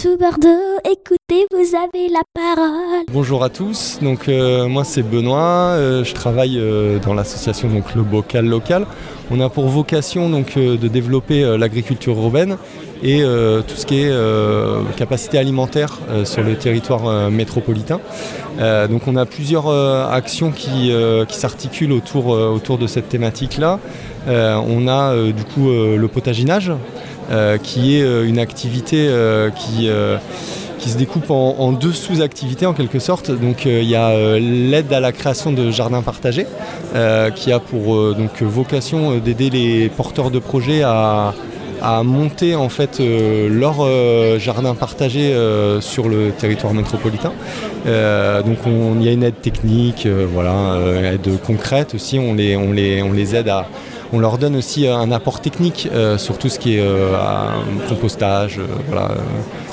tout Bordeaux, écoutez, vous avez la parole. Bonjour à tous, donc euh, moi c'est Benoît, euh, je travaille euh, dans l'association donc le Bocal Local. On a pour vocation donc de développer l'agriculture urbaine et tout ce qui est capacité alimentaire sur le territoire métropolitain. donc on a plusieurs actions qui, qui s'articulent autour, autour de cette thématique-là. on a du coup le potaginage qui est euh, une activité euh, qui qui se découpe en, deux sous-activités en quelque sorte. Donc il y a l'aide à la création de jardins partagés, qui a pour donc, vocation d'aider les porteurs de projets à, monter en fait leur jardin partagé sur le territoire métropolitain. donc il y a une aide technique, voilà, aide concrète aussi. On les, on les, on les aide à on leur donne aussi euh, un apport technique euh, sur tout ce qui est euh, compostage,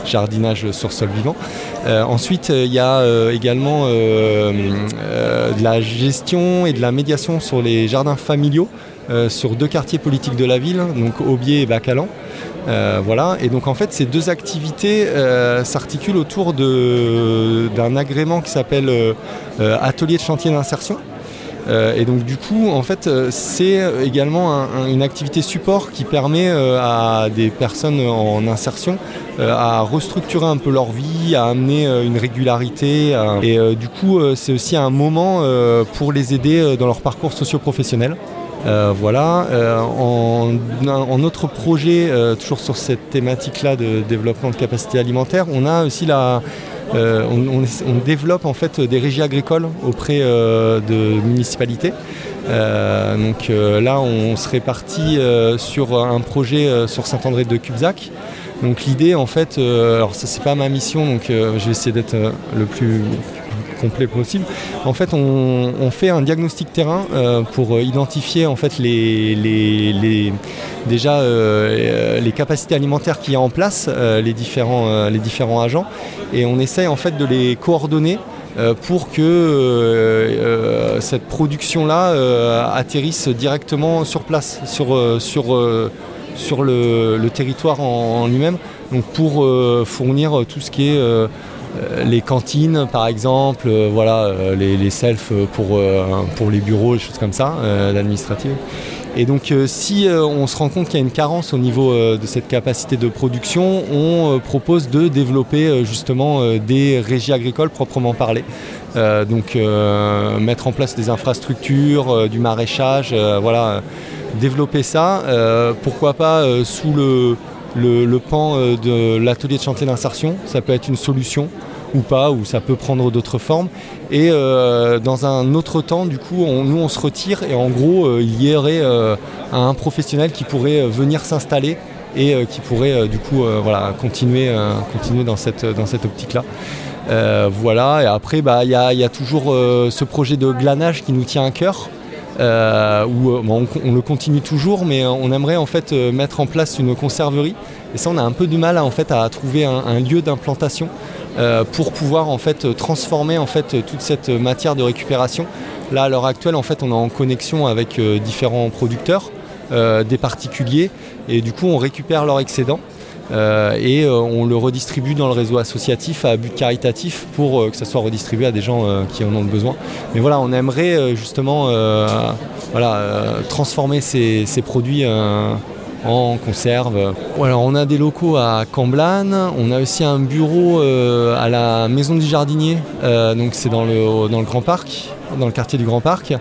jardinage sur sol vivant. ensuite, il y a également de la gestion et de la médiation sur les jardins familiaux sur deux quartiers politiques de la ville, donc Aubier et Bacalan. voilà, et donc en fait ces deux activités s'articulent autour d'un agrément qui s'appelle Atelier de chantier d'insertion, euh, et donc du coup, en fait, euh, c'est également une activité support qui permet euh, à des personnes en insertion à restructurer un peu leur vie, à amener une régularité. Et du coup, c'est aussi un moment pour les aider dans leur parcours socio-professionnel. voilà. en, en, autre projet, toujours sur cette thématique-là de développement de capacité alimentaire, on a aussi la, euh, on, développe en fait des régies agricoles auprès euh, de municipalités. Euh, donc là, on serait parti sur un projet sur Saint-André de Cubzac. Donc l'idée, en fait, alors ça c'est pas ma mission, donc je vais essayer d'être le plus possible. En fait, on, fait un diagnostic terrain pour identifier en fait les, déjà les capacités alimentaires qu'il y a en place, les, différents, les différents agents, et on essaye en fait de les coordonner euh, pour que euh, euh, cette production-là atterrisse directement sur place, sur le, territoire en, lui-même, donc pour fournir tout ce qui est les cantines par exemple, voilà, les, les selfs pour, pour les bureaux, les choses comme ça, l'administrative. Et donc euh, si euh, on se rend compte qu'il y a une carence au niveau euh, de cette capacité de production, on propose de développer justement des régies agricoles proprement parlées. donc mettre en place des infrastructures, du maraîchage, voilà, développer ça. pourquoi pas sous le, le pan de l'atelier de chantier d'insertion, ça peut être une solution ou pas, ou ça peut prendre d'autres formes. Et euh, dans un autre temps, du coup, nous on se retire et en gros, euh, il y aurait euh, un professionnel qui pourrait venir s'installer et qui pourrait du coup voilà, continuer, continuer dans cette, dans cette optique-là. voilà, et après, bah, il y, a, toujours ce projet de glanage qui nous tient à cœur. Où on, le continue toujours, mais on aimerait en fait mettre en place une conserverie. Et ça, on a un peu du mal en fait à trouver un lieu d'implantation. Euh, pour pouvoir en fait transformer toute cette matière de récupération. Là à l'heure actuelle en fait on est en connexion avec euh, différents producteurs, euh, des particuliers et du coup on récupère leur excédent. Et on le redistribue dans le réseau associatif à but caritatif pour que ça soit redistribué à des gens qui en ont besoin. Mais voilà, on aimerait justement voilà, transformer ces, ces produits en conserve. On a des locaux à Camblan, on a aussi un bureau euh, à la Maison du Jardinier, euh, donc c'est dans le, dans le Grand Parc, dans le quartier du Grand Parc.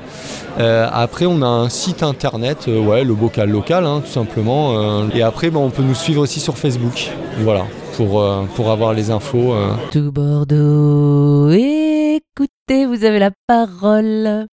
Euh, après, on a un site internet, ouais, le bocal local, hein, tout simplement. et après, ben, on peut nous suivre aussi sur Facebook, voilà, pour, pour avoir les infos. Tout Bordeaux, écoutez, vous avez la parole.